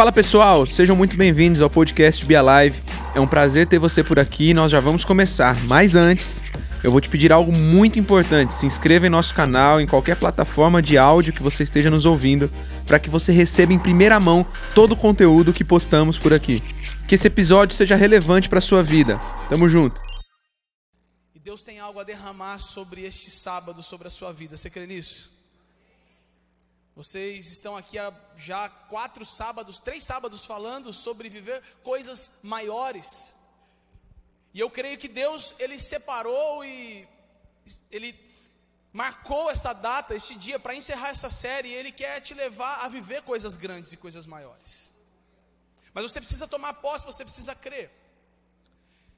Fala pessoal, sejam muito bem-vindos ao podcast Be Alive. É um prazer ter você por aqui e nós já vamos começar. Mas antes, eu vou te pedir algo muito importante. Se inscreva em nosso canal, em qualquer plataforma de áudio que você esteja nos ouvindo, para que você receba em primeira mão todo o conteúdo que postamos por aqui. Que esse episódio seja relevante para sua vida. Tamo junto. E Deus tem algo a derramar sobre este sábado, sobre a sua vida. Você crê nisso? Vocês estão aqui há já quatro sábados, três sábados falando sobre viver coisas maiores. E eu creio que Deus, Ele separou e Ele marcou essa data, este dia, para encerrar essa série. E Ele quer te levar a viver coisas grandes e coisas maiores. Mas você precisa tomar posse, você precisa crer.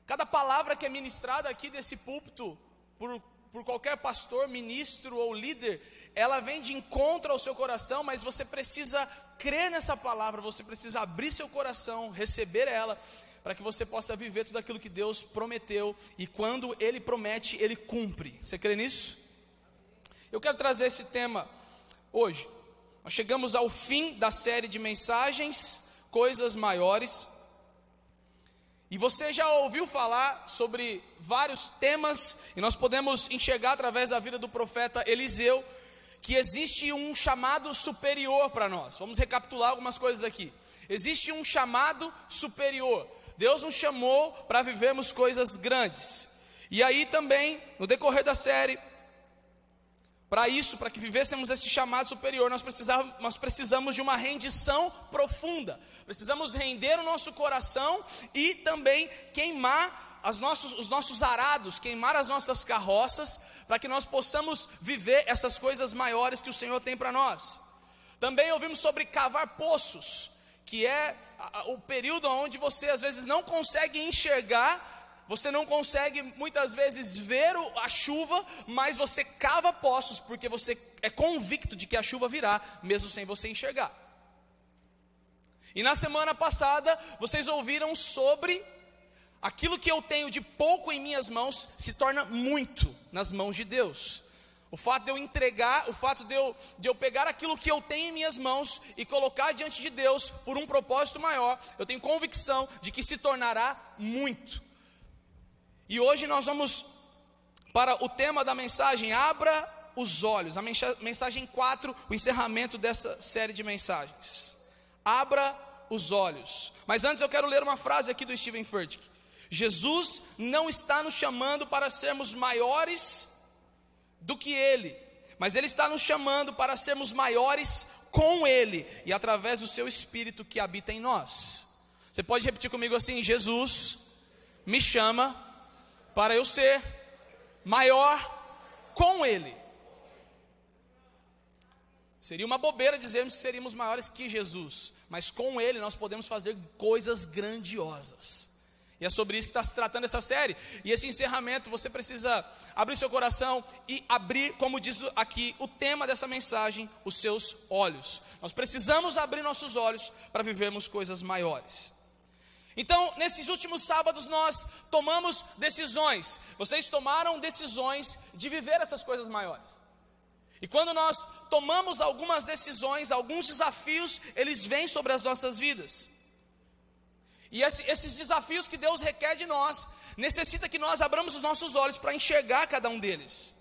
Cada palavra que é ministrada aqui desse púlpito, por, por qualquer pastor, ministro ou líder, ela vem de encontro ao seu coração, mas você precisa crer nessa palavra, você precisa abrir seu coração, receber ela, para que você possa viver tudo aquilo que Deus prometeu, e quando Ele promete, Ele cumpre. Você crê nisso? Eu quero trazer esse tema hoje. Nós chegamos ao fim da série de mensagens, coisas maiores. E você já ouviu falar sobre vários temas, e nós podemos enxergar através da vida do profeta Eliseu, que existe um chamado superior para nós. Vamos recapitular algumas coisas aqui. Existe um chamado superior. Deus nos chamou para vivermos coisas grandes. E aí também, no decorrer da série, para isso, para que vivêssemos esse chamado superior, nós precisamos, nós precisamos de uma rendição profunda. Precisamos render o nosso coração e também queimar nossos, os nossos arados, queimar as nossas carroças, para que nós possamos viver essas coisas maiores que o Senhor tem para nós. Também ouvimos sobre cavar poços que é o período onde você às vezes não consegue enxergar, você não consegue muitas vezes ver a chuva, mas você cava poços porque você é convicto de que a chuva virá, mesmo sem você enxergar. E na semana passada, vocês ouviram sobre aquilo que eu tenho de pouco em minhas mãos se torna muito nas mãos de Deus. O fato de eu entregar, o fato de eu, de eu pegar aquilo que eu tenho em minhas mãos e colocar diante de Deus por um propósito maior, eu tenho convicção de que se tornará muito. E hoje nós vamos para o tema da mensagem, abra os olhos, a mensagem 4, o encerramento dessa série de mensagens. Abra os olhos. Mas antes eu quero ler uma frase aqui do Steven Furtick. Jesus não está nos chamando para sermos maiores do que Ele, mas Ele está nos chamando para sermos maiores com Ele e através do Seu Espírito que habita em nós. Você pode repetir comigo assim: Jesus me chama para eu ser maior com Ele. Seria uma bobeira dizermos que seríamos maiores que Jesus, mas com Ele nós podemos fazer coisas grandiosas. E é sobre isso que está se tratando essa série. E esse encerramento, você precisa abrir seu coração e abrir, como diz aqui o tema dessa mensagem, os seus olhos. Nós precisamos abrir nossos olhos para vivermos coisas maiores. Então, nesses últimos sábados, nós tomamos decisões. Vocês tomaram decisões de viver essas coisas maiores. E quando nós tomamos algumas decisões, alguns desafios, eles vêm sobre as nossas vidas. E esse, esses desafios que Deus requer de nós, necessita que nós abramos os nossos olhos para enxergar cada um deles.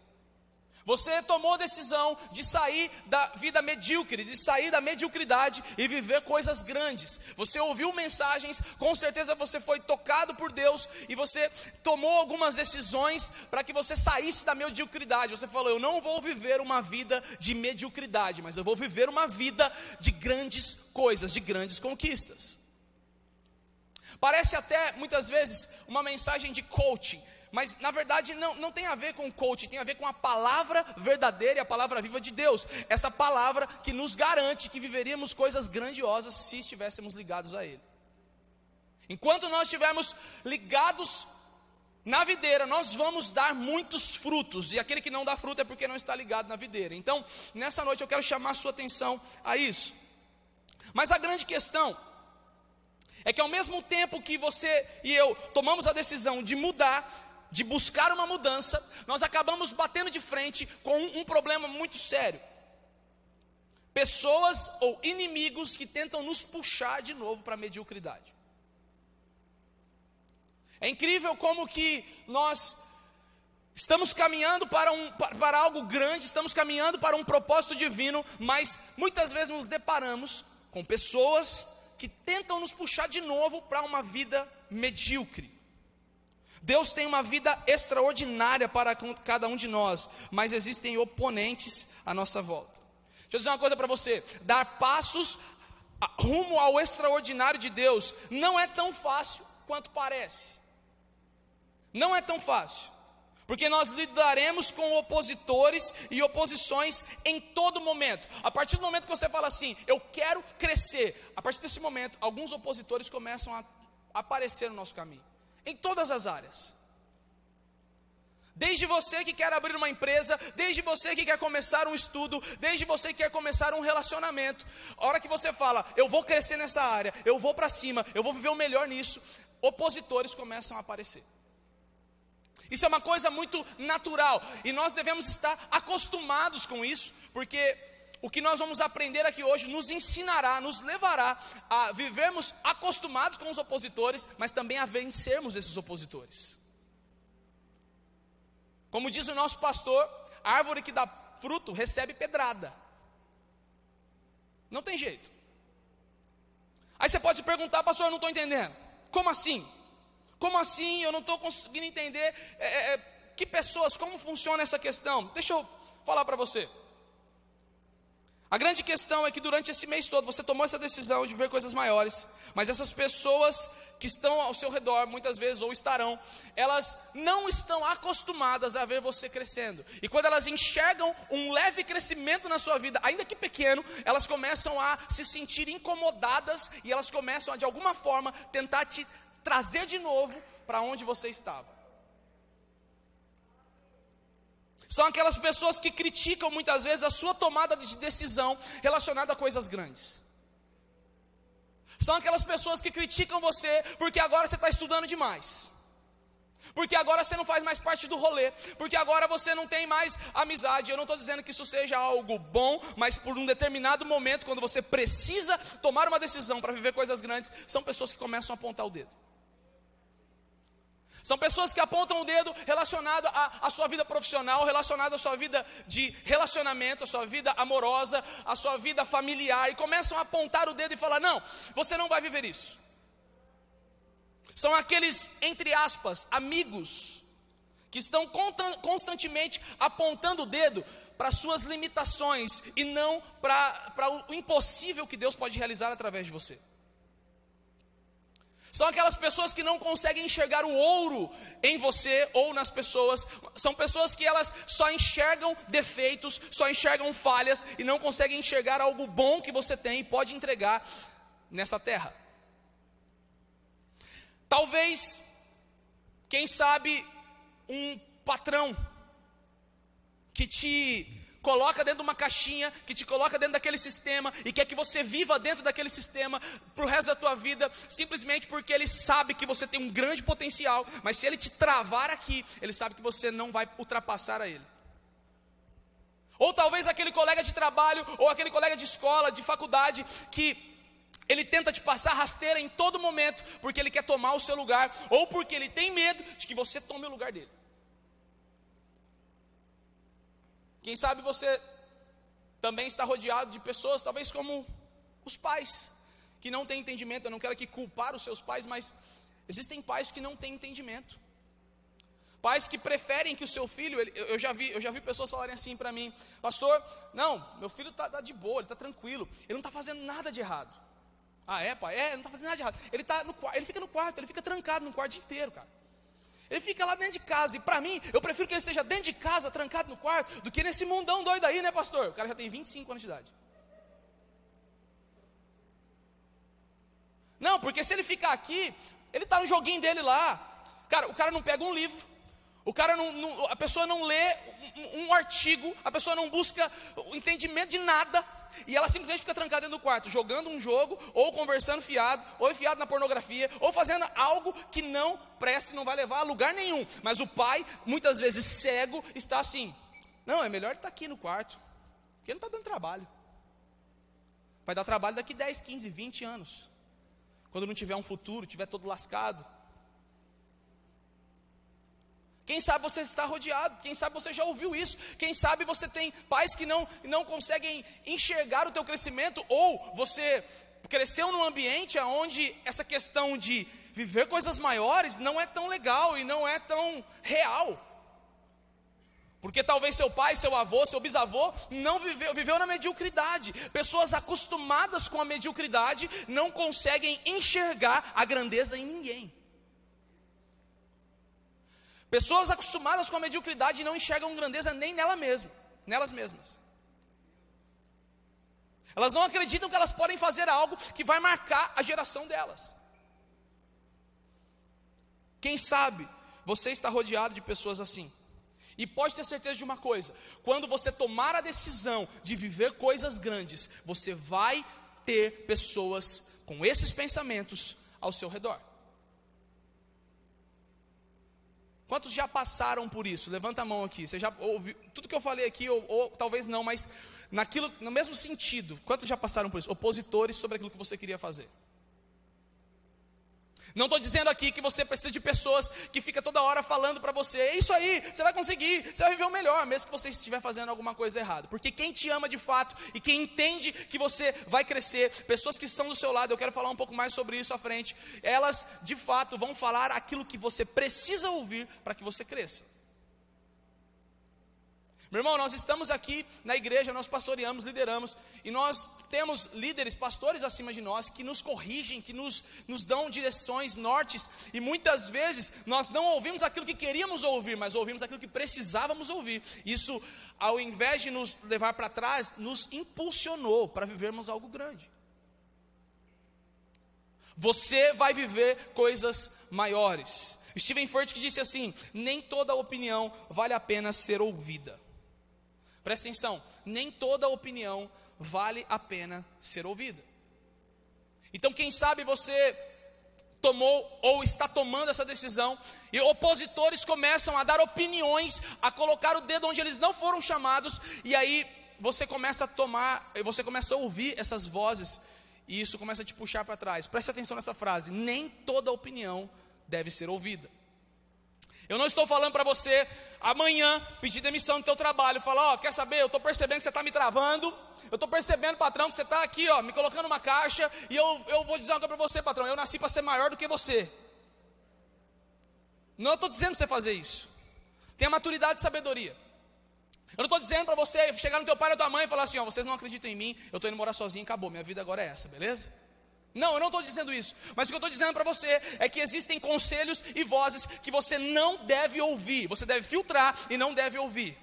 Você tomou a decisão de sair da vida medíocre, de sair da mediocridade e viver coisas grandes. Você ouviu mensagens, com certeza você foi tocado por Deus e você tomou algumas decisões para que você saísse da mediocridade. Você falou: Eu não vou viver uma vida de mediocridade, mas eu vou viver uma vida de grandes coisas, de grandes conquistas. Parece até, muitas vezes, uma mensagem de coaching, mas na verdade não, não tem a ver com coaching, tem a ver com a palavra verdadeira e a palavra viva de Deus. Essa palavra que nos garante que viveríamos coisas grandiosas se estivéssemos ligados a Ele. Enquanto nós estivermos ligados na videira, nós vamos dar muitos frutos, e aquele que não dá fruto é porque não está ligado na videira. Então, nessa noite eu quero chamar a sua atenção a isso. Mas a grande questão é que ao mesmo tempo que você e eu tomamos a decisão de mudar, de buscar uma mudança, nós acabamos batendo de frente com um, um problema muito sério. pessoas ou inimigos que tentam nos puxar de novo para a mediocridade. É incrível como que nós estamos caminhando para, um, para algo grande, estamos caminhando para um propósito divino, mas muitas vezes nos deparamos com pessoas que tentam nos puxar de novo para uma vida medíocre. Deus tem uma vida extraordinária para cada um de nós, mas existem oponentes à nossa volta. Deixa eu dizer uma coisa para você: dar passos rumo ao extraordinário de Deus não é tão fácil quanto parece. Não é tão fácil. Porque nós lidaremos com opositores e oposições em todo momento. A partir do momento que você fala assim, eu quero crescer, a partir desse momento, alguns opositores começam a aparecer no nosso caminho em todas as áreas. Desde você que quer abrir uma empresa, desde você que quer começar um estudo, desde você que quer começar um relacionamento. A hora que você fala, eu vou crescer nessa área, eu vou para cima, eu vou viver o melhor nisso, opositores começam a aparecer. Isso é uma coisa muito natural e nós devemos estar acostumados com isso, porque o que nós vamos aprender aqui hoje nos ensinará, nos levará a vivermos acostumados com os opositores, mas também a vencermos esses opositores. Como diz o nosso pastor, a árvore que dá fruto recebe pedrada. Não tem jeito. Aí você pode se perguntar, pastor, eu não estou entendendo. Como assim? Como assim? Eu não estou conseguindo entender é, é, é, que pessoas, como funciona essa questão. Deixa eu falar para você. A grande questão é que durante esse mês todo você tomou essa decisão de ver coisas maiores, mas essas pessoas que estão ao seu redor, muitas vezes, ou estarão, elas não estão acostumadas a ver você crescendo. E quando elas enxergam um leve crescimento na sua vida, ainda que pequeno, elas começam a se sentir incomodadas e elas começam a, de alguma forma, tentar te trazer de novo para onde você estava. São aquelas pessoas que criticam muitas vezes a sua tomada de decisão relacionada a coisas grandes. São aquelas pessoas que criticam você porque agora você está estudando demais. Porque agora você não faz mais parte do rolê. Porque agora você não tem mais amizade. Eu não estou dizendo que isso seja algo bom, mas por um determinado momento, quando você precisa tomar uma decisão para viver coisas grandes, são pessoas que começam a apontar o dedo. São pessoas que apontam o dedo relacionado à, à, sua vida profissional, relacionado à sua vida de relacionamento, à sua vida amorosa, à sua vida familiar, e começam a apontar o dedo e falar: não, você não vai viver isso. São aqueles, entre aspas, amigos, que estão constantemente apontando o dedo para suas limitações e não para o impossível que Deus pode realizar através de você. São aquelas pessoas que não conseguem enxergar o ouro em você ou nas pessoas. São pessoas que elas só enxergam defeitos, só enxergam falhas e não conseguem enxergar algo bom que você tem e pode entregar nessa terra. Talvez, quem sabe, um patrão que te coloca dentro de uma caixinha, que te coloca dentro daquele sistema e quer que você viva dentro daquele sistema para o resto da tua vida, simplesmente porque ele sabe que você tem um grande potencial, mas se ele te travar aqui, ele sabe que você não vai ultrapassar a ele. Ou talvez aquele colega de trabalho, ou aquele colega de escola, de faculdade, que ele tenta te passar rasteira em todo momento, porque ele quer tomar o seu lugar, ou porque ele tem medo de que você tome o lugar dele. Quem sabe você também está rodeado de pessoas, talvez como os pais, que não têm entendimento. Eu não quero aqui culpar os seus pais, mas existem pais que não têm entendimento. Pais que preferem que o seu filho, ele, eu, já vi, eu já vi pessoas falarem assim para mim, pastor, não, meu filho está tá de boa, ele está tranquilo, ele não está fazendo nada de errado. Ah, é, pai? É, não está fazendo nada de errado. Ele, tá no, ele fica no quarto, ele fica trancado no quarto inteiro, cara. Ele fica lá dentro de casa. E para mim, eu prefiro que ele esteja dentro de casa, trancado no quarto, do que nesse mundão doido aí, né, pastor? O cara já tem 25 anos de idade. Não, porque se ele ficar aqui, ele está no joguinho dele lá. Cara, o cara não pega um livro. O cara não, não a pessoa não lê um, um artigo, a pessoa não busca entendimento de nada e ela simplesmente fica trancada dentro do quarto, jogando um jogo, ou conversando fiado, ou enfiado na pornografia, ou fazendo algo que não presta e não vai levar a lugar nenhum. Mas o pai, muitas vezes cego, está assim: não, é melhor estar aqui no quarto, porque não está dando trabalho. Vai dar trabalho daqui 10, 15, 20 anos. Quando não tiver um futuro, tiver todo lascado. Quem sabe você está rodeado, quem sabe você já ouviu isso, quem sabe você tem pais que não, não conseguem enxergar o teu crescimento, ou você cresceu num ambiente onde essa questão de viver coisas maiores não é tão legal e não é tão real. Porque talvez seu pai, seu avô, seu bisavô não viveu, viveu na mediocridade. Pessoas acostumadas com a mediocridade não conseguem enxergar a grandeza em ninguém. Pessoas acostumadas com a mediocridade não enxergam grandeza nem nela mesma, nelas mesmas. Elas não acreditam que elas podem fazer algo que vai marcar a geração delas. Quem sabe você está rodeado de pessoas assim. E pode ter certeza de uma coisa: quando você tomar a decisão de viver coisas grandes, você vai ter pessoas com esses pensamentos ao seu redor. Quantos já passaram por isso? Levanta a mão aqui. Você já ouviu tudo que eu falei aqui, ou, ou talvez não, mas naquilo, no mesmo sentido. Quantos já passaram por isso? Opositores sobre aquilo que você queria fazer. Não estou dizendo aqui que você precisa de pessoas que fica toda hora falando para você, é isso aí, você vai conseguir, você vai viver o melhor, mesmo que você estiver fazendo alguma coisa errada. Porque quem te ama de fato e quem entende que você vai crescer, pessoas que estão do seu lado, eu quero falar um pouco mais sobre isso à frente, elas de fato vão falar aquilo que você precisa ouvir para que você cresça. Meu irmão, nós estamos aqui na igreja, nós pastoreamos, lideramos, e nós temos líderes, pastores acima de nós, que nos corrigem, que nos, nos dão direções, nortes, e muitas vezes nós não ouvimos aquilo que queríamos ouvir, mas ouvimos aquilo que precisávamos ouvir. Isso, ao invés de nos levar para trás, nos impulsionou para vivermos algo grande. Você vai viver coisas maiores. Steven Furt que disse assim: nem toda opinião vale a pena ser ouvida. Presta atenção, nem toda opinião vale a pena ser ouvida. Então, quem sabe você tomou ou está tomando essa decisão e opositores começam a dar opiniões, a colocar o dedo onde eles não foram chamados, e aí você começa a tomar, você começa a ouvir essas vozes e isso começa a te puxar para trás. Preste atenção nessa frase: nem toda opinião deve ser ouvida. Eu não estou falando para você amanhã pedir demissão do teu trabalho, falar, ó, quer saber, eu estou percebendo que você está me travando, eu estou percebendo, patrão, que você está aqui, ó, me colocando numa caixa, e eu, eu vou dizer uma coisa para você, patrão, eu nasci para ser maior do que você. Não estou dizendo para você fazer isso. Tenha maturidade e sabedoria. Eu não estou dizendo para você chegar no teu pai ou tua mãe e falar assim, ó, vocês não acreditam em mim, eu estou indo morar sozinho, acabou, minha vida agora é essa, beleza? Não, eu não estou dizendo isso. Mas o que eu estou dizendo para você é que existem conselhos e vozes que você não deve ouvir. Você deve filtrar e não deve ouvir.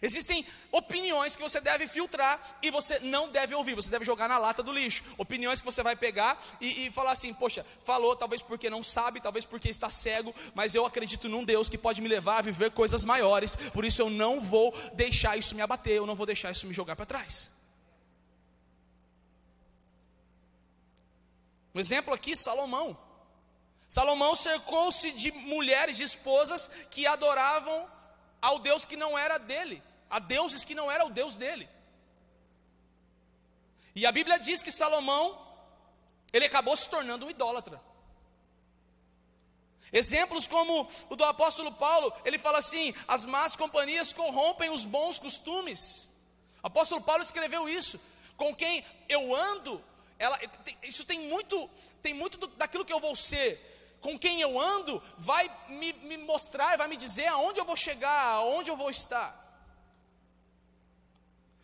Existem opiniões que você deve filtrar e você não deve ouvir, você deve jogar na lata do lixo. Opiniões que você vai pegar e, e, falar assim: Poxa, falou, talvez porque não sabe, talvez porque está cego, mas eu acredito num Deus que pode me levar a viver coisas maiores, por isso eu não vou deixar isso me abater, eu não vou deixar isso me jogar para trás. Um exemplo aqui, Salomão. Salomão cercou-se de mulheres, de esposas que adoravam ao Deus que não era dele, a deuses que não era o Deus dele. E a Bíblia diz que Salomão, ele acabou se tornando um idólatra. Exemplos como o do apóstolo Paulo, ele fala assim: as más companhias corrompem os bons costumes. O apóstolo Paulo escreveu isso. Com quem eu ando, ela, isso tem muito, tem muito do, daquilo que eu vou ser. Com quem eu ando, vai me, me mostrar, vai me dizer aonde eu vou chegar, aonde eu vou estar.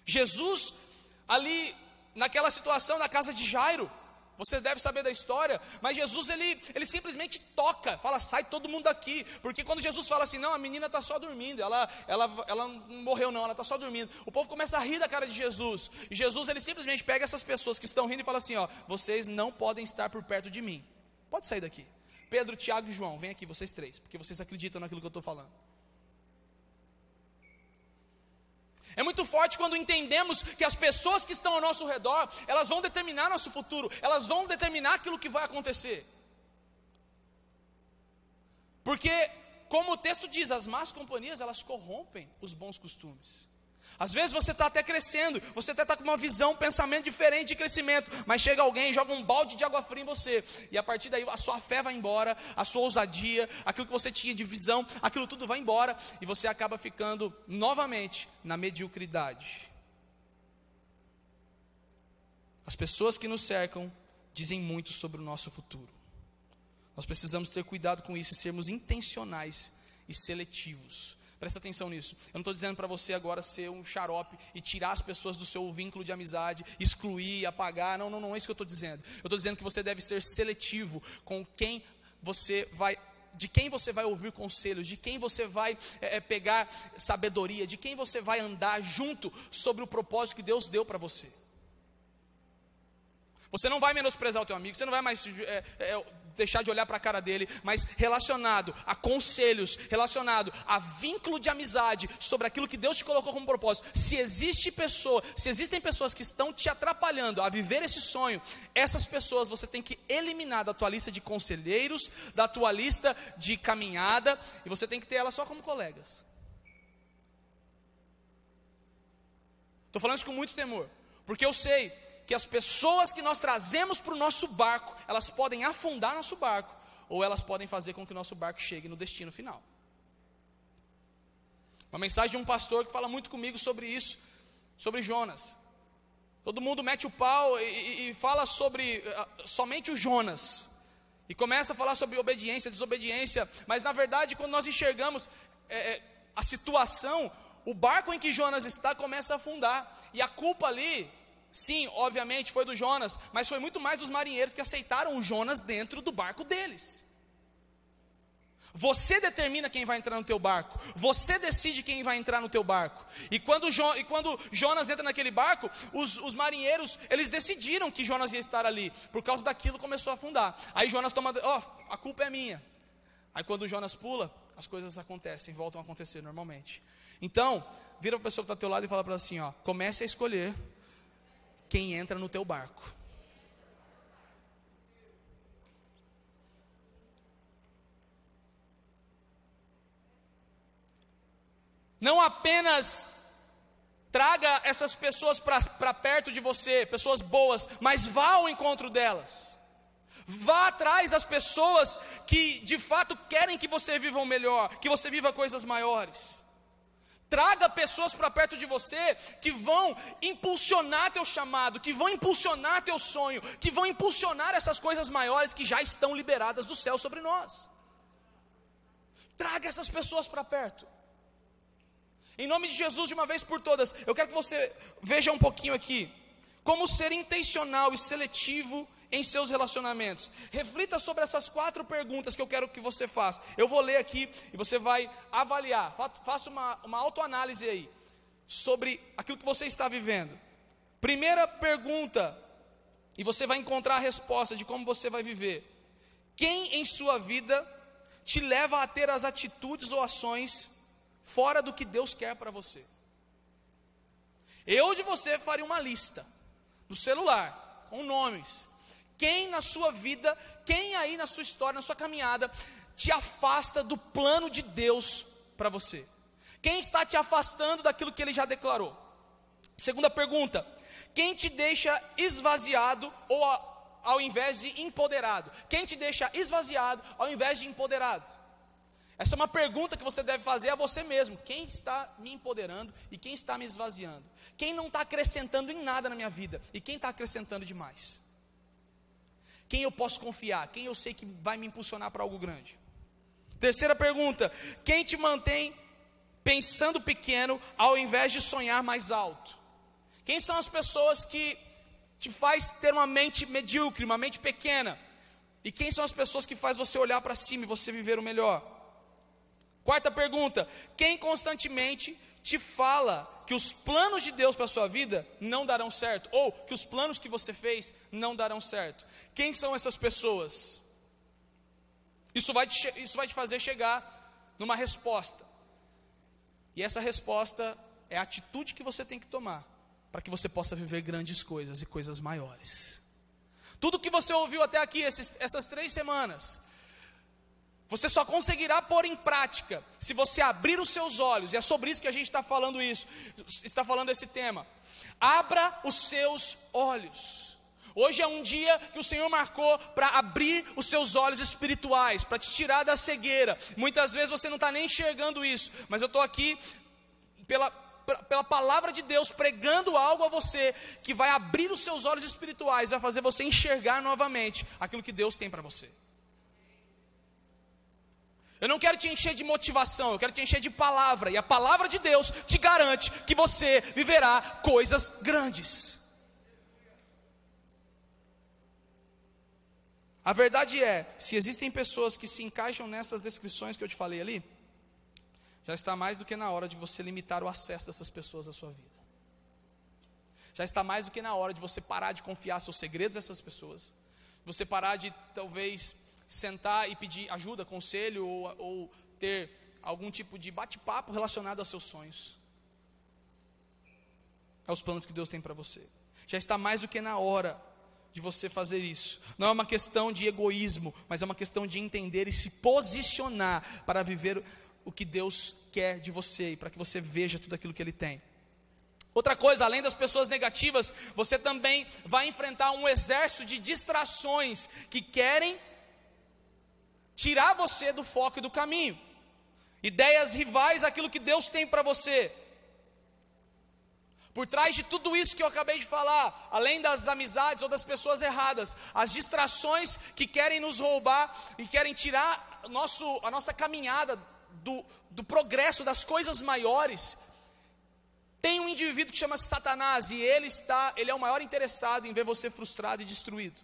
Jesus, ali naquela situação na casa de Jairo, você deve saber da história, mas Jesus ele, ele simplesmente toca, fala, sai todo mundo daqui, porque quando Jesus fala assim, não, a menina está só dormindo, ela, ela, ela não morreu não, ela está só dormindo, o povo começa a rir da cara de Jesus, e Jesus ele simplesmente pega essas pessoas que estão rindo e fala assim, ó, vocês não podem estar por perto de mim, pode sair daqui, Pedro, Tiago e João, vem aqui vocês três, porque vocês acreditam naquilo que eu estou falando. É muito forte quando entendemos que as pessoas que estão ao nosso redor, elas vão determinar nosso futuro, elas vão determinar aquilo que vai acontecer. Porque, como o texto diz, as más companhias, elas corrompem os bons costumes. Às vezes você está até crescendo, você até está com uma visão, um pensamento diferente de crescimento, mas chega alguém joga um balde de água fria em você, e a partir daí a sua fé vai embora, a sua ousadia, aquilo que você tinha de visão, aquilo tudo vai embora, e você acaba ficando novamente na mediocridade. As pessoas que nos cercam dizem muito sobre o nosso futuro. Nós precisamos ter cuidado com isso e sermos intencionais e seletivos. Presta atenção nisso. Eu não estou dizendo para você agora ser um xarope e tirar as pessoas do seu vínculo de amizade, excluir, apagar. Não, não, não é isso que eu estou dizendo. Eu estou dizendo que você deve ser seletivo com quem você vai de quem você vai ouvir conselhos, de quem você vai é, pegar sabedoria, de quem você vai andar junto sobre o propósito que Deus deu para você. Você não vai menosprezar o teu amigo, você não vai mais é, é, deixar de olhar para a cara dele, mas relacionado a conselhos, relacionado a vínculo de amizade sobre aquilo que Deus te colocou como propósito. Se existe pessoa, se existem pessoas que estão te atrapalhando a viver esse sonho, essas pessoas você tem que eliminar da tua lista de conselheiros, da tua lista de caminhada, e você tem que ter elas só como colegas. Estou falando isso com muito temor, porque eu sei que as pessoas que nós trazemos para o nosso barco, elas podem afundar nosso barco, ou elas podem fazer com que o nosso barco chegue no destino final. Uma mensagem de um pastor que fala muito comigo sobre isso, sobre Jonas. Todo mundo mete o pau e, e fala sobre uh, somente o Jonas. E começa a falar sobre obediência, desobediência, mas na verdade, quando nós enxergamos é, a situação, o barco em que Jonas está começa a afundar, e a culpa ali Sim, obviamente foi do Jonas, mas foi muito mais dos marinheiros que aceitaram o Jonas dentro do barco deles. Você determina quem vai entrar no teu barco. Você decide quem vai entrar no teu barco. E quando, jo, e quando Jonas entra naquele barco, os, os, marinheiros, eles decidiram que Jonas ia estar ali. Por causa daquilo começou a afundar. Aí Jonas toma, ó, oh, a culpa é minha. Aí quando Jonas pula, as coisas acontecem, voltam a acontecer normalmente. Então, vira para a pessoa que está ao teu lado e fala para ela assim, ó, comece a escolher quem entra no teu barco. Não apenas traga essas pessoas para perto de você, pessoas boas, mas vá ao encontro delas. Vá atrás das pessoas que de fato querem que você viva o melhor, que você viva coisas maiores. Traga pessoas para perto de você que vão impulsionar teu chamado, que vão impulsionar teu sonho, que vão impulsionar essas coisas maiores que já estão liberadas do céu sobre nós. Traga essas pessoas para perto. Em nome de Jesus, de uma vez por todas, eu quero que você veja um pouquinho aqui como ser intencional e seletivo em seus relacionamentos. Reflita sobre essas quatro perguntas que eu quero que você faça. Eu vou ler aqui e você vai avaliar. Faça uma, uma autoanálise aí sobre aquilo que você está vivendo. Primeira pergunta, e você vai encontrar a resposta de como você vai viver. Quem em sua vida te leva a ter as atitudes ou ações fora do que Deus quer para você? Eu de você faria uma lista no celular com nomes quem na sua vida, quem aí na sua história, na sua caminhada, te afasta do plano de Deus para você? Quem está te afastando daquilo que ele já declarou? Segunda pergunta: quem te deixa esvaziado ou ao invés de empoderado? Quem te deixa esvaziado ao invés de empoderado? Essa é uma pergunta que você deve fazer a você mesmo: quem está me empoderando e quem está me esvaziando? Quem não está acrescentando em nada na minha vida e quem está acrescentando demais? Quem eu posso confiar? Quem eu sei que vai me impulsionar para algo grande? Terceira pergunta: quem te mantém pensando pequeno ao invés de sonhar mais alto? Quem são as pessoas que te faz ter uma mente medíocre, uma mente pequena? E quem são as pessoas que faz você olhar para cima e você viver o melhor? Quarta pergunta: quem constantemente te fala que os planos de Deus para a sua vida não darão certo, ou que os planos que você fez não darão certo. Quem são essas pessoas? Isso vai te, isso vai te fazer chegar numa resposta. E essa resposta é a atitude que você tem que tomar para que você possa viver grandes coisas e coisas maiores. Tudo que você ouviu até aqui, esses, essas três semanas, Você só conseguirá pôr em prática se você abrir os seus olhos, e é sobre isso que a gente está falando isso, está falando esse tema. Abra os seus olhos. Hoje é um dia que o Senhor marcou para abrir os seus olhos espirituais, para te tirar da cegueira. Muitas vezes você não está nem enxergando isso, mas eu estou aqui pela, pela palavra de Deus pregando algo a você que vai abrir os seus olhos espirituais, vai fazer você enxergar novamente aquilo que Deus tem para você. Eu não quero te encher de motivação, eu quero te encher de palavra, e a palavra de Deus te garante que você viverá coisas grandes. A verdade é, se existem pessoas que se encaixam nessas descrições que eu te falei ali, já está mais do que na hora de você limitar o acesso dessas pessoas à sua vida. Já está mais do que na hora de você parar de confiar seus segredos a essas pessoas. Você parar de talvez sentar e pedir ajuda, conselho ou, ou ter algum tipo de bate-papo relacionado aos seus sonhos, aos planos que Deus tem para você. Já está mais do que na hora de você fazer isso. Não é uma questão de egoísmo, mas é uma questão de entender e se posicionar para viver o que Deus quer de você e para que você veja tudo aquilo que Ele tem. Outra coisa, além das pessoas negativas, você também vai enfrentar um exército de distrações que querem tirar você do foco e do caminho. Ideias rivais àquilo que Deus tem para você. Por trás de tudo isso que eu acabei de falar, além das amizades ou das pessoas erradas, as distrações que querem nos roubar e querem tirar nosso, a nossa caminhada do, do progresso das coisas maiores, tem um indivíduo que chama-se Satanás e ele está, ele é o maior interessado em ver você frustrado e destruído.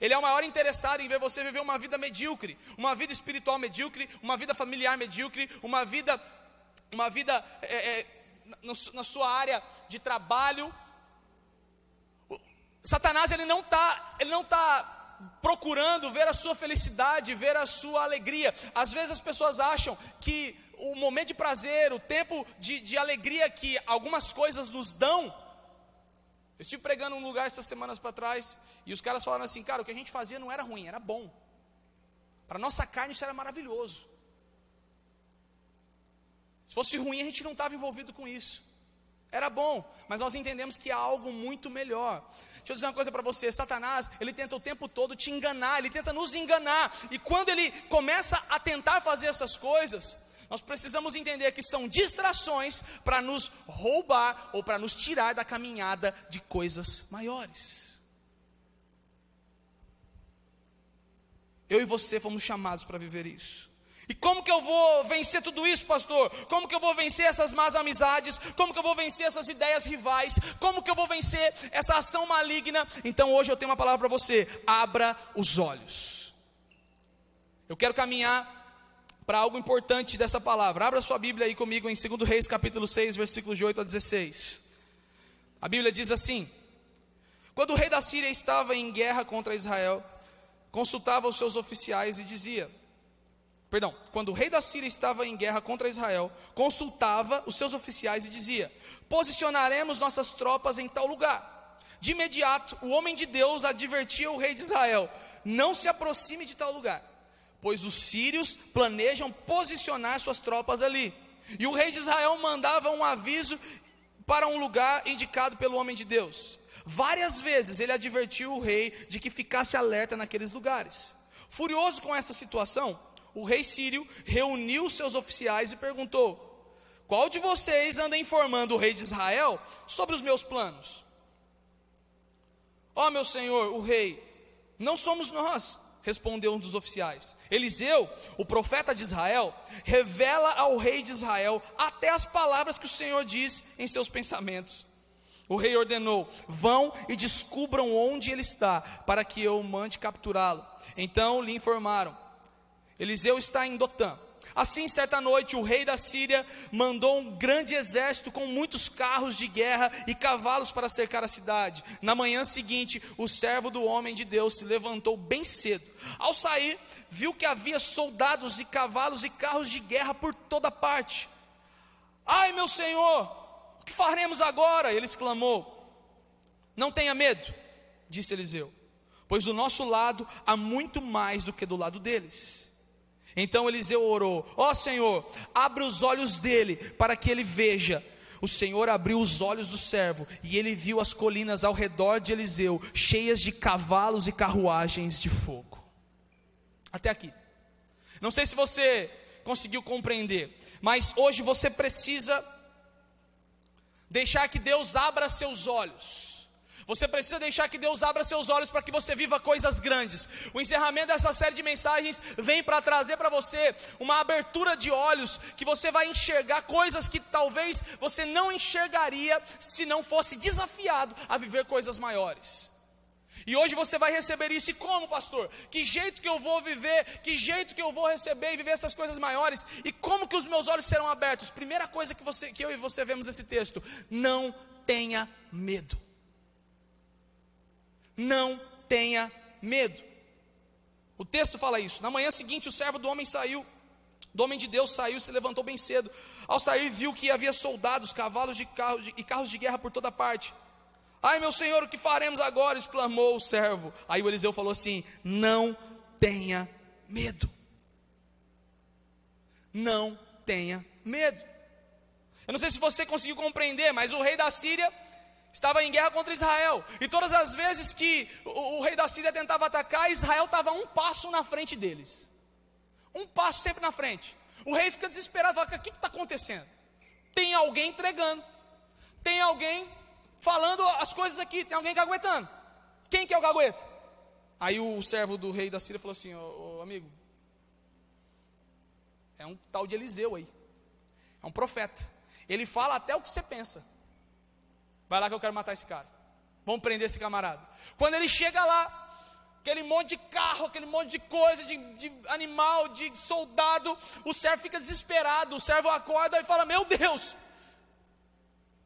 Ele é o maior interessado em ver você viver uma vida medíocre, uma vida espiritual medíocre, uma vida familiar medíocre, uma vida, uma vida é, é, na sua área de trabalho. Satanás ele não está, ele não está procurando ver a sua felicidade, ver a sua alegria. Às vezes as pessoas acham que o momento de prazer, o tempo de, de alegria que algumas coisas nos dão, eu estive pregando um lugar essas semanas para trás e os caras falaram assim, cara, o que a gente fazia não era ruim, era bom. Para nossa carne isso era maravilhoso. Se fosse ruim, a gente não estava envolvido com isso. Era bom, mas nós entendemos que há algo muito melhor. Deixa eu dizer uma coisa para você: Satanás, ele tenta o tempo todo te enganar, ele tenta nos enganar, e quando ele começa a tentar fazer essas coisas, nós precisamos entender que são distrações para nos roubar ou para nos tirar da caminhada de coisas maiores. Eu e você fomos chamados para viver isso. E como que eu vou vencer tudo isso, pastor? Como que eu vou vencer essas más amizades? Como que eu vou vencer essas ideias rivais? Como que eu vou vencer essa ação maligna? Então hoje eu tenho uma palavra para você: abra os olhos. Eu quero caminhar para algo importante dessa palavra. Abra sua Bíblia aí comigo em 2 Reis, capítulo 6, versículos de 8 a 16. A Bíblia diz assim: Quando o rei da Síria estava em guerra contra Israel, consultava os seus oficiais e dizia: Perdão, quando o rei da Síria estava em guerra contra Israel, consultava os seus oficiais e dizia: Posicionaremos nossas tropas em tal lugar. De imediato, o homem de Deus advertia o rei de Israel: Não se aproxime de tal lugar pois os sírios planejam posicionar suas tropas ali. E o rei de Israel mandava um aviso para um lugar indicado pelo homem de Deus. Várias vezes ele advertiu o rei de que ficasse alerta naqueles lugares. Furioso com essa situação, o rei sírio reuniu seus oficiais e perguntou: Qual de vocês anda informando o rei de Israel sobre os meus planos? Ó oh, meu senhor, o rei, não somos nós respondeu um dos oficiais. Eliseu, o profeta de Israel, revela ao rei de Israel até as palavras que o Senhor diz em seus pensamentos. O rei ordenou: vão e descubram onde ele está, para que eu mande capturá-lo. Então lhe informaram: Eliseu está em Dotã. Assim, certa noite, o rei da Síria mandou um grande exército com muitos carros de guerra e cavalos para cercar a cidade. Na manhã seguinte, o servo do homem de Deus se levantou bem cedo. Ao sair, viu que havia soldados e cavalos e carros de guerra por toda parte. Ai, meu senhor, que faremos agora? Ele exclamou. Não tenha medo, disse Eliseu, pois do nosso lado há muito mais do que do lado deles. Então Eliseu orou: Ó oh, Senhor, abre os olhos dele para que ele veja. O Senhor abriu os olhos do servo e ele viu as colinas ao redor de Eliseu, cheias de cavalos e carruagens de fogo. Até aqui. Não sei se você conseguiu compreender, mas hoje você precisa deixar que Deus abra seus olhos você precisa deixar que Deus abra seus olhos para que você viva coisas grandes. O encerramento dessa série de mensagens vem para trazer para você uma abertura de olhos que você vai enxergar coisas que talvez você não enxergaria se não fosse desafiado a viver coisas maiores. E hoje você vai receber isso. E como, pastor? Que jeito que eu vou viver? Que jeito que eu vou receber e viver essas coisas maiores? E como que os meus olhos serão abertos? Primeira coisa que, você, que eu e você vemos nesse texto: não tenha medo não tenha medo. O texto fala isso. Na manhã seguinte, o servo do homem saiu, do homem de Deus saiu, se levantou bem cedo. Ao sair, viu que havia soldados, cavalos de carros de, e carros de guerra por toda parte. Ai, meu senhor, o que faremos agora? exclamou o servo. Aí o Eliseu falou assim: Não tenha medo. Não tenha medo. Eu não sei se você conseguiu compreender, mas o rei da Síria estava em guerra contra Israel. E todas as vezes que o, o rei da Síria tentava atacar, Israel estava um passo na frente deles. Um passo sempre na frente. O rei fica desesperado, fala: o que está acontecendo? Tem alguém entregando, tem alguém falando as coisas aqui, tem alguém caguetando. Quem que é o cagueta? Aí o servo do rei da Síria falou assim: ô, ô, amigo, é um tal de Eliseu aí, é um profeta. Ele fala até o que você pensa. Vai lá que eu quero matar esse cara. Vamos prender esse camarada. Quando ele chega lá, aquele monte de carro, aquele monte de coisa, de, de animal, de soldado, o servo fica desesperado. O servo acorda e fala: Meu Deus,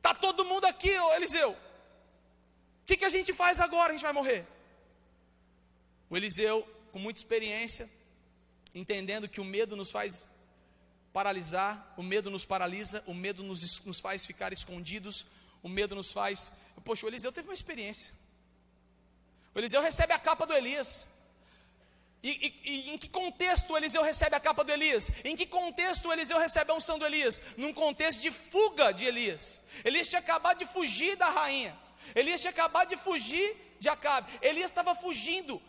está todo mundo aqui, Eliseu. O que, que a gente faz agora? A gente vai morrer. O Eliseu, com muita experiência, entendendo que o medo nos faz paralisar, o medo nos paralisa, o medo nos, nos faz ficar escondidos, o medo nos faz. Poxa, o Eliseu teve uma experiência. O Eliseu recebe a capa do Elias. E, e, e, em que contexto Eliseu recebe a capa do Elias? Em que contexto Eliseu recebe a unção do Elias? Num contexto de fuga de Elias. Elias tinha acabado de fugir da rainha. Elias tinha acabado de fugir de Acabe. Elias estava fugindo.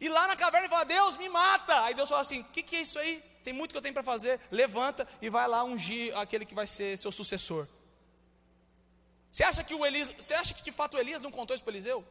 E lá na caverna ele fala: Deus me mata. Aí Deus fala assim: O que, que é isso aí? Tem muito que eu tenho para fazer. Levanta e vai lá ungir aquele que vai ser seu sucessor. Você acha que o Elias, você acha que de fato o Elias não contou isso para Eliseu?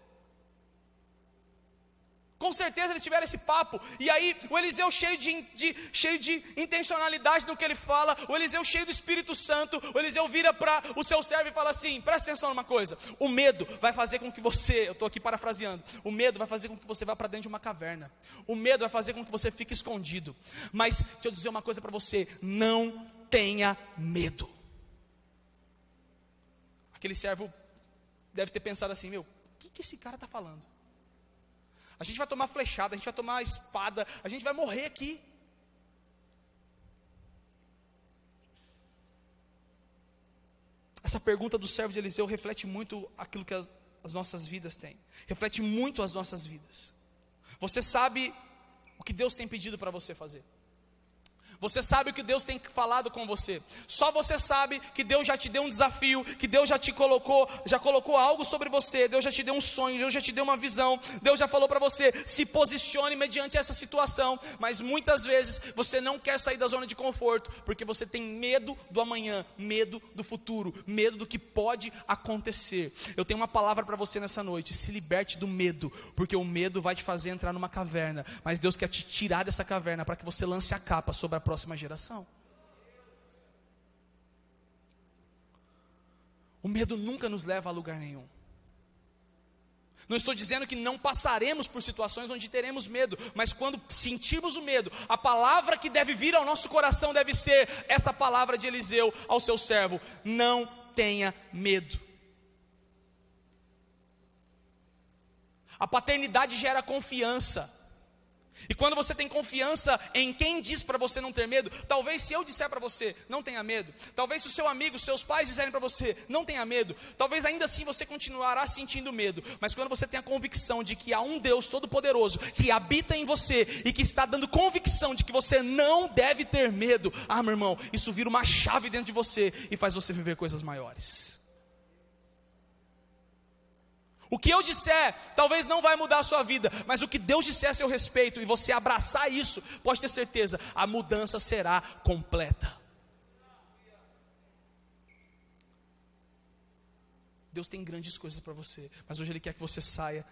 Com certeza eles tiveram esse papo. E aí, o Eliseu cheio de, de, cheio de intencionalidade no que ele fala, o Eliseu cheio do Espírito Santo, o Eliseu vira para o seu servo e fala assim: presta atenção numa coisa. O medo vai fazer com que você, eu estou aqui parafraseando, o medo vai fazer com que você vá para dentro de uma caverna. O medo vai fazer com que você fique escondido. Mas deixa eu dizer uma coisa para você: não tenha medo. Aquele servo deve ter pensado assim: meu, o que, que esse cara está falando? A gente vai tomar flechada, a gente vai tomar espada, a gente vai morrer aqui. Essa pergunta do servo de Eliseu reflete muito aquilo que as, as nossas vidas têm, reflete muito as nossas vidas. Você sabe o que Deus tem pedido para você fazer. Você sabe o que Deus tem falado com você. Só você sabe que Deus já te deu um desafio, que Deus já te colocou, já colocou algo sobre você. Deus já te deu um sonho, Deus já te deu uma visão. Deus já falou para você, se posicione mediante essa situação. Mas muitas vezes você não quer sair da zona de conforto, porque você tem medo do amanhã, medo do futuro, medo do que pode acontecer. Eu tenho uma palavra para você nessa noite: se liberte do medo, porque o medo vai te fazer entrar numa caverna. Mas Deus quer te tirar dessa caverna para que você lance a capa sobre a próxima geração. O medo nunca nos leva a lugar nenhum. Não estou dizendo que não passaremos por situações onde teremos medo, mas quando sentirmos o medo, a palavra que deve vir ao nosso coração deve ser essa palavra de Eliseu ao seu servo: não tenha medo. A paternidade gera confiança. E quando você tem confiança em quem diz para você não ter medo, talvez se eu disser para você, não tenha medo, talvez se o seu amigo, seus pais disserem para você, não tenha medo, talvez ainda assim você continuará sentindo medo, mas quando você tem a convicção de que há um Deus todo-poderoso que habita em você e que está dando convicção de que você não deve ter medo, ah, meu irmão, isso vira uma chave dentro de você e faz você viver coisas maiores. O que eu disser talvez não vai mudar a sua vida, mas o que Deus disser a seu respeito e você abraçar isso, pode ter certeza, a mudança será completa. Deus tem grandes coisas para você, mas hoje Ele quer que você saia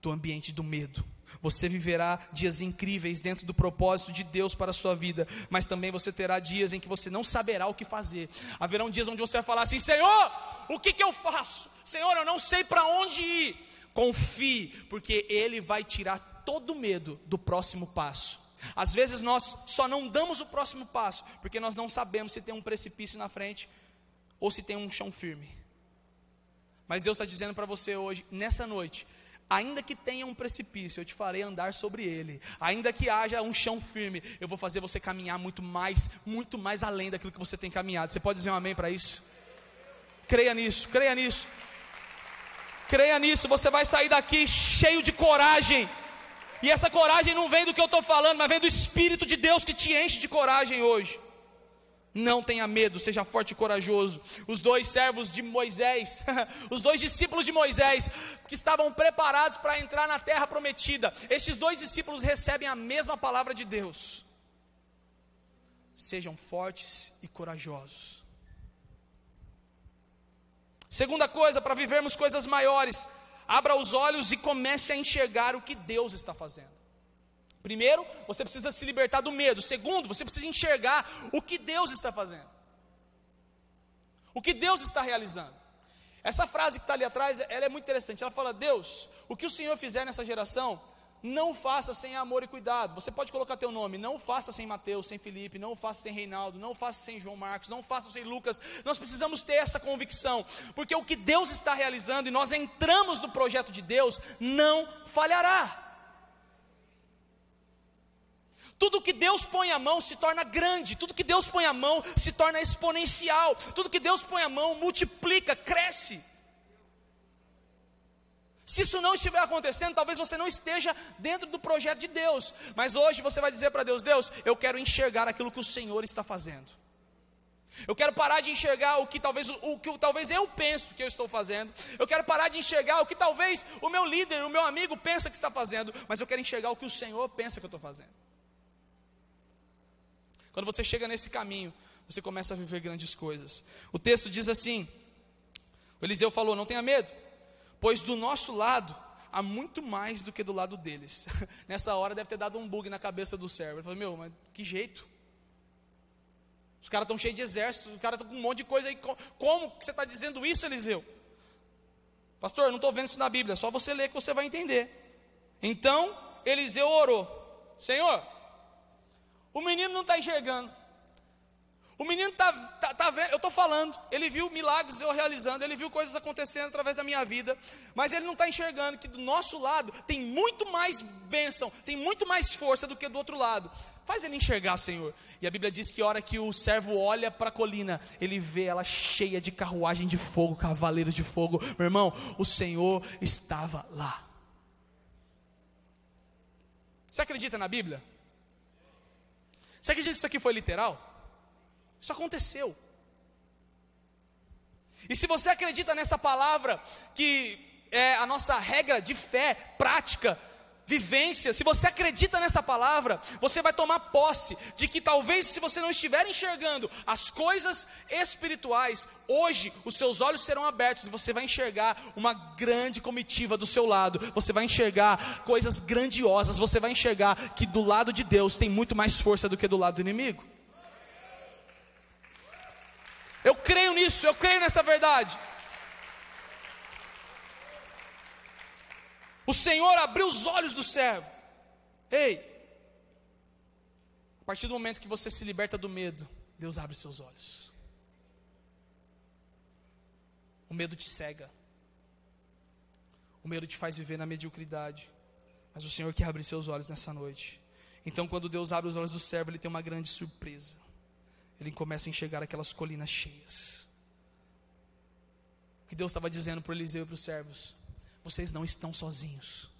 do ambiente do medo. Você viverá dias incríveis dentro do propósito de Deus para a sua vida, mas também você terá dias em que você não saberá o que fazer. Haverão dias onde você vai falar assim: Senhor, o que, que eu faço? Senhor, eu não sei para onde ir. Confie, porque Ele vai tirar todo o medo do próximo passo. Às vezes nós só não damos o próximo passo, porque nós não sabemos se tem um precipício na frente ou se tem um chão firme. Mas Deus está dizendo para você hoje, nessa noite, ainda que tenha um precipício, eu te farei andar sobre ele. Ainda que haja um chão firme, eu vou fazer você caminhar muito mais, muito mais além daquilo que você tem caminhado. Você pode dizer um amém para isso? Creia nisso, creia nisso. Creia nisso, você vai sair daqui cheio de coragem. E essa coragem não vem do que eu estou falando, mas vem do Espírito de Deus que te enche de coragem hoje. Não tenha medo, seja forte e corajoso. Os dois servos de Moisés, os dois discípulos de Moisés, que estavam preparados para entrar na terra prometida, esses dois discípulos recebem a mesma palavra de Deus. Sejam fortes e corajosos. Segunda coisa, para vivermos coisas maiores, abra os olhos e comece a enxergar o que Deus está fazendo. Primeiro, você precisa se libertar do medo. Segundo, você precisa enxergar o que Deus está fazendo. O que Deus está realizando. Essa frase que está ali atrás, ela é muito interessante. Ela fala: Deus, o que o Senhor fizer nessa geração, não faça sem amor e cuidado. Você pode colocar teu nome, não faça sem Mateus, sem Felipe, não faça sem Reinaldo, não faça sem João Marcos, não faça sem Lucas. Nós precisamos ter essa convicção, porque o que Deus está realizando e nós entramos no projeto de Deus não falhará. Tudo que Deus põe a mão se torna grande, tudo que Deus põe a mão se torna exponencial, tudo que Deus põe a mão multiplica, cresce. Se isso não estiver acontecendo, talvez você não esteja dentro do projeto de Deus. Mas hoje você vai dizer para Deus: Deus, eu quero enxergar aquilo que o Senhor está fazendo. Eu quero parar de enxergar o que talvez o que talvez eu penso que eu estou fazendo. Eu quero parar de enxergar o que talvez o meu líder, o meu amigo pensa que está fazendo, mas eu quero enxergar o que o Senhor pensa que eu estou fazendo. Quando você chega nesse caminho, você começa a viver grandes coisas. O texto diz assim: Eliseu falou: Não tenha medo, pois do nosso lado há muito mais do que do lado deles. Nessa hora deve ter dado um bug na cabeça do servo. Ele falou: Meu, mas que jeito? Os caras estão cheios de exército, os caras estão com um monte de coisa aí. Como que você está dizendo isso, Eliseu? Pastor, eu não estou vendo isso na Bíblia, só você ler que você vai entender. Então Eliseu orou: Senhor, o menino não está enxergando. O menino está tá, tá vendo, eu estou falando, ele viu milagres eu realizando, ele viu coisas acontecendo através da minha vida, mas ele não está enxergando que do nosso lado tem muito mais bênção, tem muito mais força do que do outro lado. Faz ele enxergar, Senhor. E a Bíblia diz que a hora que o servo olha para a colina, ele vê ela cheia de carruagem de fogo, cavaleiros de fogo. Meu irmão, o Senhor estava lá. Você acredita na Bíblia? Você acredita que isso aqui foi literal? Isso aconteceu. E se você acredita nessa palavra, que é a nossa regra de fé, prática, vivência, se você acredita nessa palavra, você vai tomar posse de que talvez se você não estiver enxergando as coisas espirituais, hoje os seus olhos serão abertos e você vai enxergar uma grande comitiva do seu lado, você vai enxergar coisas grandiosas, você vai enxergar que do lado de Deus tem muito mais força do que do lado do inimigo. Eu creio nisso, eu creio nessa verdade. O Senhor abriu os olhos do servo. Ei, a partir do momento que você se liberta do medo, Deus abre seus olhos. O medo te cega. O medo te faz viver na mediocridade. Mas o Senhor quer abrir seus olhos nessa noite. Então, quando Deus abre os olhos do servo, ele tem uma grande surpresa. Ele começa a enxergar aquelas colinas cheias. O que Deus estava dizendo para Eliseu e para os servos: vocês não estão sozinhos.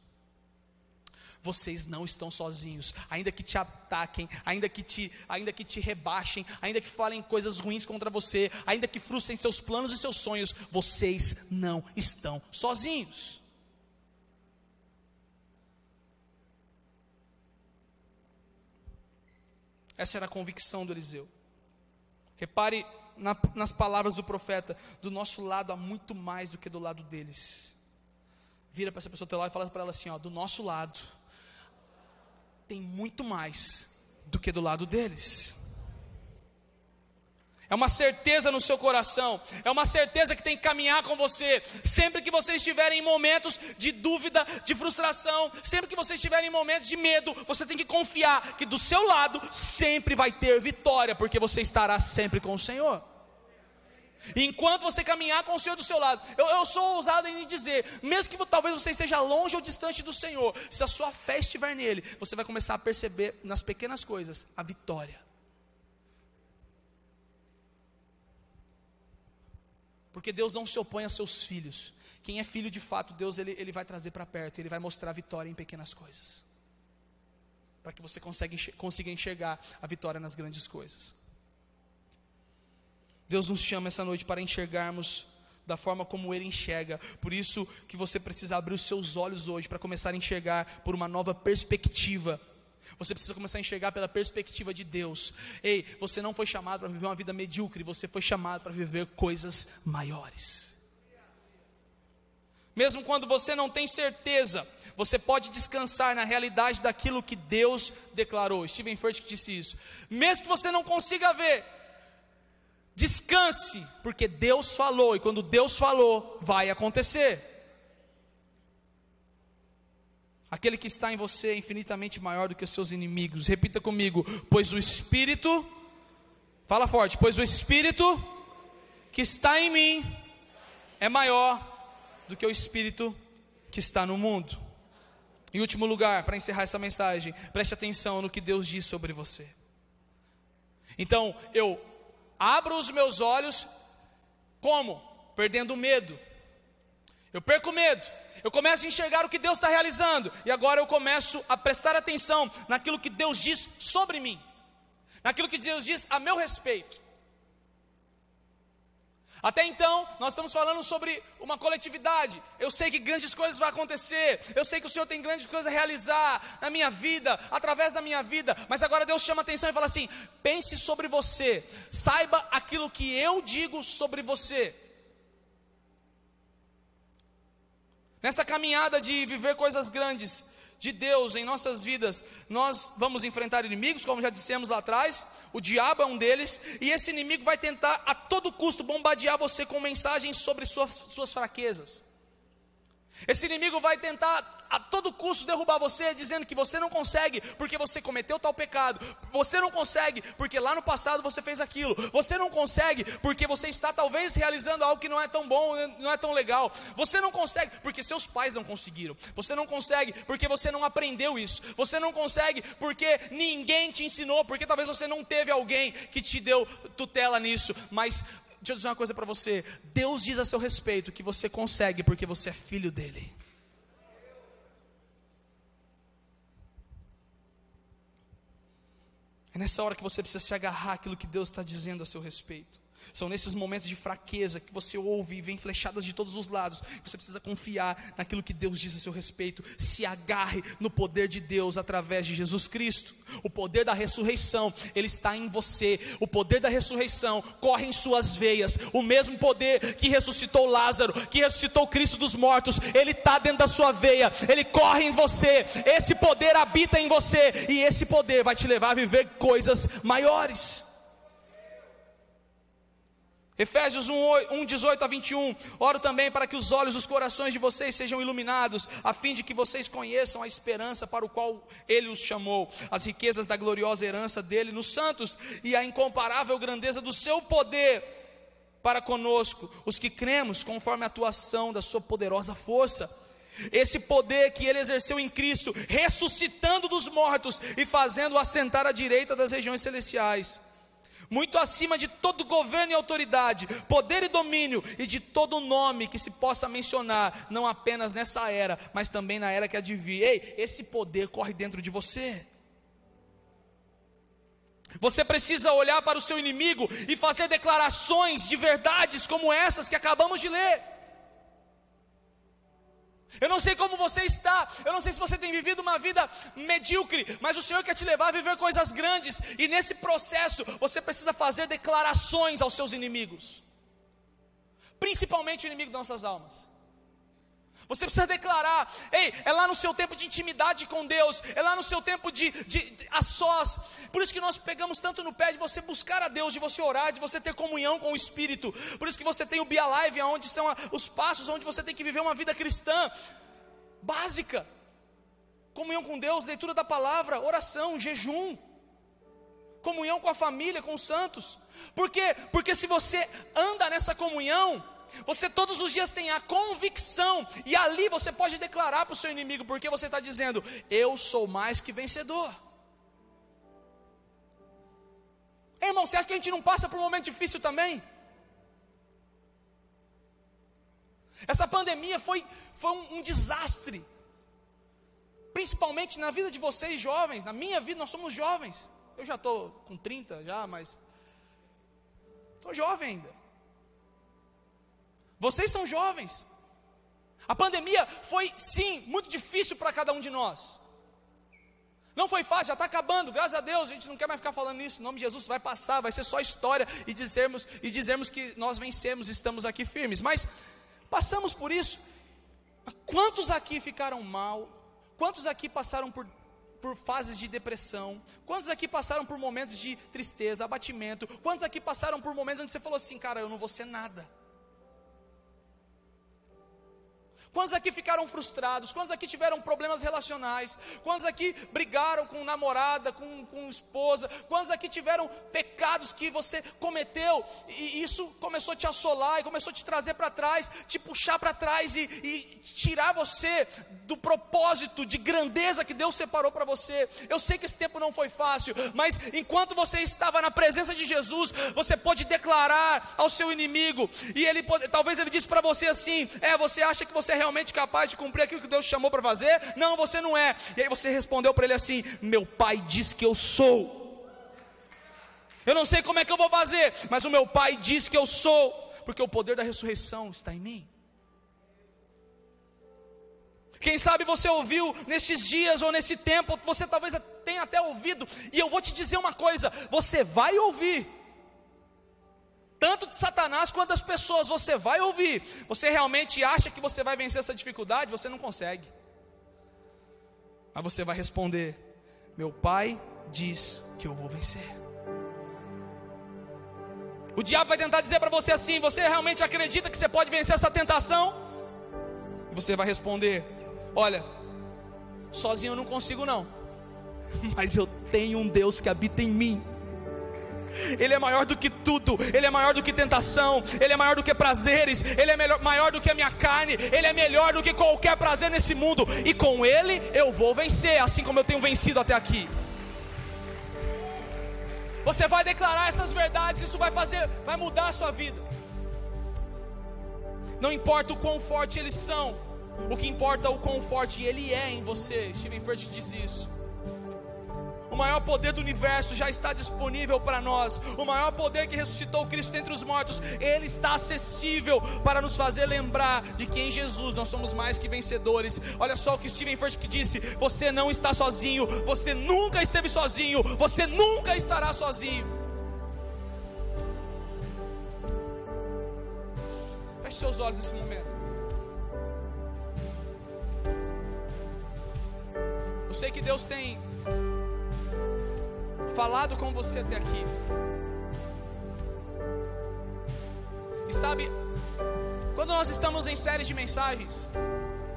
Vocês não estão sozinhos, ainda que te ataquem, ainda que te, ainda que te rebaixem, ainda que falem coisas ruins contra você, ainda que frustrem seus planos e seus sonhos, vocês não estão sozinhos. Essa era a convicção do Eliseu. Repare na, nas palavras do profeta: do nosso lado há muito mais do que do lado deles. Vira para essa pessoa do teu lado e fala para ela assim: ó, do nosso lado tem muito mais do que do lado deles é uma certeza no seu coração, é uma certeza que tem que caminhar com você, sempre que você estiver em momentos de dúvida, de frustração, sempre que você estiver em momentos de medo, você tem que confiar que do seu lado sempre vai ter vitória, porque você estará sempre com o Senhor. enquanto você caminhar com o Senhor do seu lado, eu, eu sou ousado em dizer, mesmo que talvez você esteja longe ou distante do Senhor, se a sua fé estiver nele, você vai começar a perceber nas pequenas coisas a vitória. Porque Deus não se opõe a seus filhos. Quem é filho de fato, Deus ele, ele vai trazer para perto, ele vai mostrar vitória em pequenas coisas. Para que você consiga enxergar, consiga enxergar a vitória nas grandes coisas. Deus nos chama essa noite para enxergarmos da forma como Ele enxerga. Por isso que você precisa abrir os seus olhos hoje para começar a enxergar por uma nova perspectiva você precisa começar a enxergar pela perspectiva de Deus. Ei, você não foi chamado para viver uma vida medíocre, você foi chamado para viver coisas maiores. Mesmo quando você não tem certeza, você pode descansar na realidade daquilo que Deus declarou. Stephen Furtick disse isso. Mesmo que você não consiga ver, descanse, porque Deus falou, e quando Deus falou, vai acontecer. Aquele que está em você é infinitamente maior do que os seus inimigos. Repita comigo: pois o Espírito, fala forte, pois o Espírito que está em mim é maior do que o Espírito que está no mundo. Em último lugar, para encerrar essa mensagem, preste atenção no que Deus diz sobre você. Então, eu abro os meus olhos, como? Perdendo medo. Eu perco medo eu começo a enxergar o que Deus está realizando, e agora eu começo a prestar atenção naquilo que Deus diz sobre mim, naquilo que Deus diz a meu respeito. Até então, nós estamos falando sobre uma coletividade. Eu sei que grandes coisas vão acontecer. Eu sei que o Senhor tem grandes coisas a realizar na minha vida, através da minha vida. Mas agora Deus chama atenção e fala assim: pense sobre você. Saiba aquilo que eu digo sobre você. Nessa caminhada de viver coisas grandes de Deus em nossas vidas, nós vamos enfrentar inimigos, como já dissemos lá atrás, o diabo é um deles, e esse inimigo vai tentar a todo custo bombardear você com mensagens sobre suas, suas fraquezas. Esse inimigo vai tentar a todo custo derrubar você, dizendo que você não consegue porque você cometeu tal pecado. Você não consegue porque lá no passado você fez aquilo. Você não consegue porque você está talvez realizando algo que não é tão bom, não é tão legal. Você não consegue porque seus pais não conseguiram. Você não consegue porque você não aprendeu isso. Você não consegue porque ninguém te ensinou, porque talvez você não teve alguém que te deu tutela nisso. Mas Deixa eu dizer uma coisa para você: Deus diz a seu respeito que você consegue porque você é filho dele. É nessa hora que você precisa se agarrar àquilo que Deus está dizendo a seu respeito. São nesses momentos de fraqueza que você ouve e vem flechadas de todos os lados. Você precisa confiar naquilo que Deus diz a seu respeito. Se agarre no poder de Deus através de Jesus Cristo. O poder da ressurreição, ele está em você. O poder da ressurreição corre em suas veias. O mesmo poder que ressuscitou Lázaro, que ressuscitou Cristo dos mortos, ele está dentro da sua veia. Ele corre em você. Esse poder habita em você e esse poder vai te levar a viver coisas maiores. Efésios 1, 1, 18 a 21. Oro também para que os olhos dos corações de vocês sejam iluminados, a fim de que vocês conheçam a esperança para o qual Ele os chamou, as riquezas da gloriosa herança dele nos santos e a incomparável grandeza do seu poder para conosco, os que cremos, conforme a atuação da sua poderosa força Esse poder que ele exerceu em Cristo, ressuscitando dos mortos e fazendo assentar à direita das regiões celestiais, muito acima de todo governo e autoridade, poder e domínio e de todo nome que se possa mencionar, não apenas nessa era, mas também na era que vir. Ei, esse poder corre dentro de você. Você precisa olhar para o seu inimigo e fazer declarações de verdades como essas que acabamos de ler. Eu não sei como você está, eu não sei se você tem vivido uma vida medíocre, mas o Senhor quer te levar a viver coisas grandes, e nesse processo você precisa fazer declarações aos seus inimigos, principalmente o inimigo das nossas almas. Você precisa declarar, ei, é lá no seu tempo de intimidade com Deus, é lá no seu tempo de, de, de a sós. Por isso que nós pegamos tanto no pé de você buscar a Deus, de você orar, de você ter comunhão com o Espírito. Por isso que você tem o Bia Live, onde são os passos onde você tem que viver uma vida cristã básica. Comunhão com Deus, leitura da palavra, oração, jejum. Comunhão com a família, com os santos. Por quê? Porque se você anda nessa comunhão, você todos os dias tem a convicção, e ali você pode declarar para o seu inimigo, porque você está dizendo: Eu sou mais que vencedor. irmão, você acha que a gente não passa por um momento difícil também? Essa pandemia foi, foi um, um desastre, principalmente na vida de vocês jovens, na minha vida, nós somos jovens. Eu já estou com 30 já, mas estou jovem ainda. Vocês são jovens. A pandemia foi, sim, muito difícil para cada um de nós. Não foi fácil, já está acabando, graças a Deus, a gente não quer mais ficar falando isso, em nome de Jesus vai passar, vai ser só história e dizermos, e dizermos que nós vencemos, estamos aqui firmes. Mas passamos por isso. Quantos aqui ficaram mal? Quantos aqui passaram por, por fases de depressão? Quantos aqui passaram por momentos de tristeza, abatimento? Quantos aqui passaram por momentos onde você falou assim, cara, eu não vou ser nada? Quantos aqui ficaram frustrados? Quantos aqui tiveram problemas relacionais? Quantos aqui brigaram com namorada, com, com esposa? Quantos aqui tiveram pecados que você cometeu e isso começou a te assolar e começou a te trazer para trás, te puxar para trás e, e tirar você do propósito de grandeza que Deus separou para você? Eu sei que esse tempo não foi fácil, mas enquanto você estava na presença de Jesus, você pode declarar ao seu inimigo e ele pode, talvez ele disse para você assim: é, você acha que você é realmente capaz de cumprir aquilo que Deus chamou para fazer? Não, você não é. E aí você respondeu para ele assim: Meu pai diz que eu sou. Eu não sei como é que eu vou fazer, mas o meu pai diz que eu sou, porque o poder da ressurreição está em mim. Quem sabe você ouviu nesses dias ou nesse tempo, você talvez tenha até ouvido, e eu vou te dizer uma coisa: você vai ouvir tanto de Satanás quanto das pessoas, você vai ouvir. Você realmente acha que você vai vencer essa dificuldade? Você não consegue. Mas você vai responder: Meu pai diz que eu vou vencer. O diabo vai tentar dizer para você assim: Você realmente acredita que você pode vencer essa tentação? E você vai responder: Olha, sozinho eu não consigo não, mas eu tenho um Deus que habita em mim ele é maior do que tudo, Ele é maior do que tentação, Ele é maior do que prazeres, Ele é melhor, maior do que a minha carne, Ele é melhor do que qualquer prazer nesse mundo, e com Ele eu vou vencer, assim como eu tenho vencido até aqui. Você vai declarar essas verdades, isso vai fazer, vai mudar a sua vida. Não importa o quão forte eles são, o que importa é o quão forte ele é em você. Steven Furtick disse isso. O maior poder do universo já está disponível para nós. O maior poder que ressuscitou Cristo dentre os mortos, ele está acessível para nos fazer lembrar de que em Jesus nós somos mais que vencedores. Olha só o que Steven Furtick disse: você não está sozinho, você nunca esteve sozinho, você nunca estará sozinho. Feche seus olhos nesse momento. Eu sei que Deus tem falado com você até aqui. E sabe, quando nós estamos em séries de mensagens,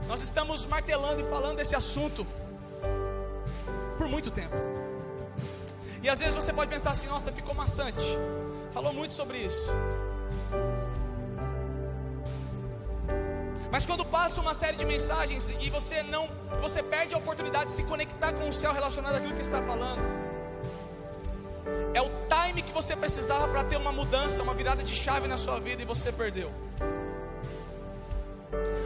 nós estamos martelando e falando desse assunto por muito tempo. E às vezes você pode pensar assim: nossa, ficou maçante. Falou muito sobre isso. Mas quando passa uma série de mensagens e você não, você perde a oportunidade de se conectar com o céu relacionado àquilo que está falando. Time que você precisava para ter uma mudança, uma virada de chave na sua vida e você perdeu.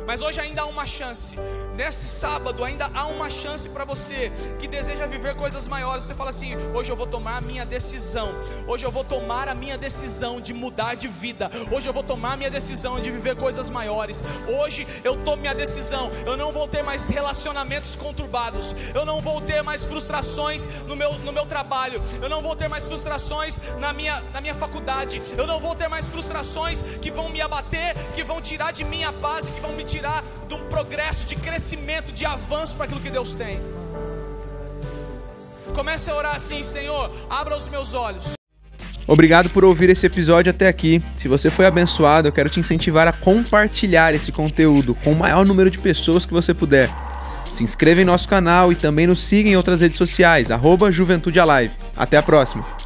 Mas hoje ainda há uma chance. Nesse sábado ainda há uma chance para você que deseja viver coisas maiores. Você fala assim: hoje eu vou tomar a minha decisão. Hoje eu vou tomar a minha decisão de mudar de vida. Hoje eu vou tomar a minha decisão de viver coisas maiores. Hoje eu tomo minha decisão. Eu não vou ter mais relacionamentos conturbados. Eu não vou ter mais frustrações no meu, no meu trabalho. Eu não vou ter mais frustrações na minha, na minha faculdade. Eu não vou ter mais frustrações que vão me abater, que vão tirar de mim a paz e que vão me tirar tirar de um progresso, de crescimento, de avanço para aquilo que Deus tem. Comece a orar assim, Senhor, abra os meus olhos. Obrigado por ouvir esse episódio até aqui. Se você foi abençoado, eu quero te incentivar a compartilhar esse conteúdo com o maior número de pessoas que você puder. Se inscreva em nosso canal e também nos siga em outras redes sociais, arroba Juventude Alive. Até a próxima!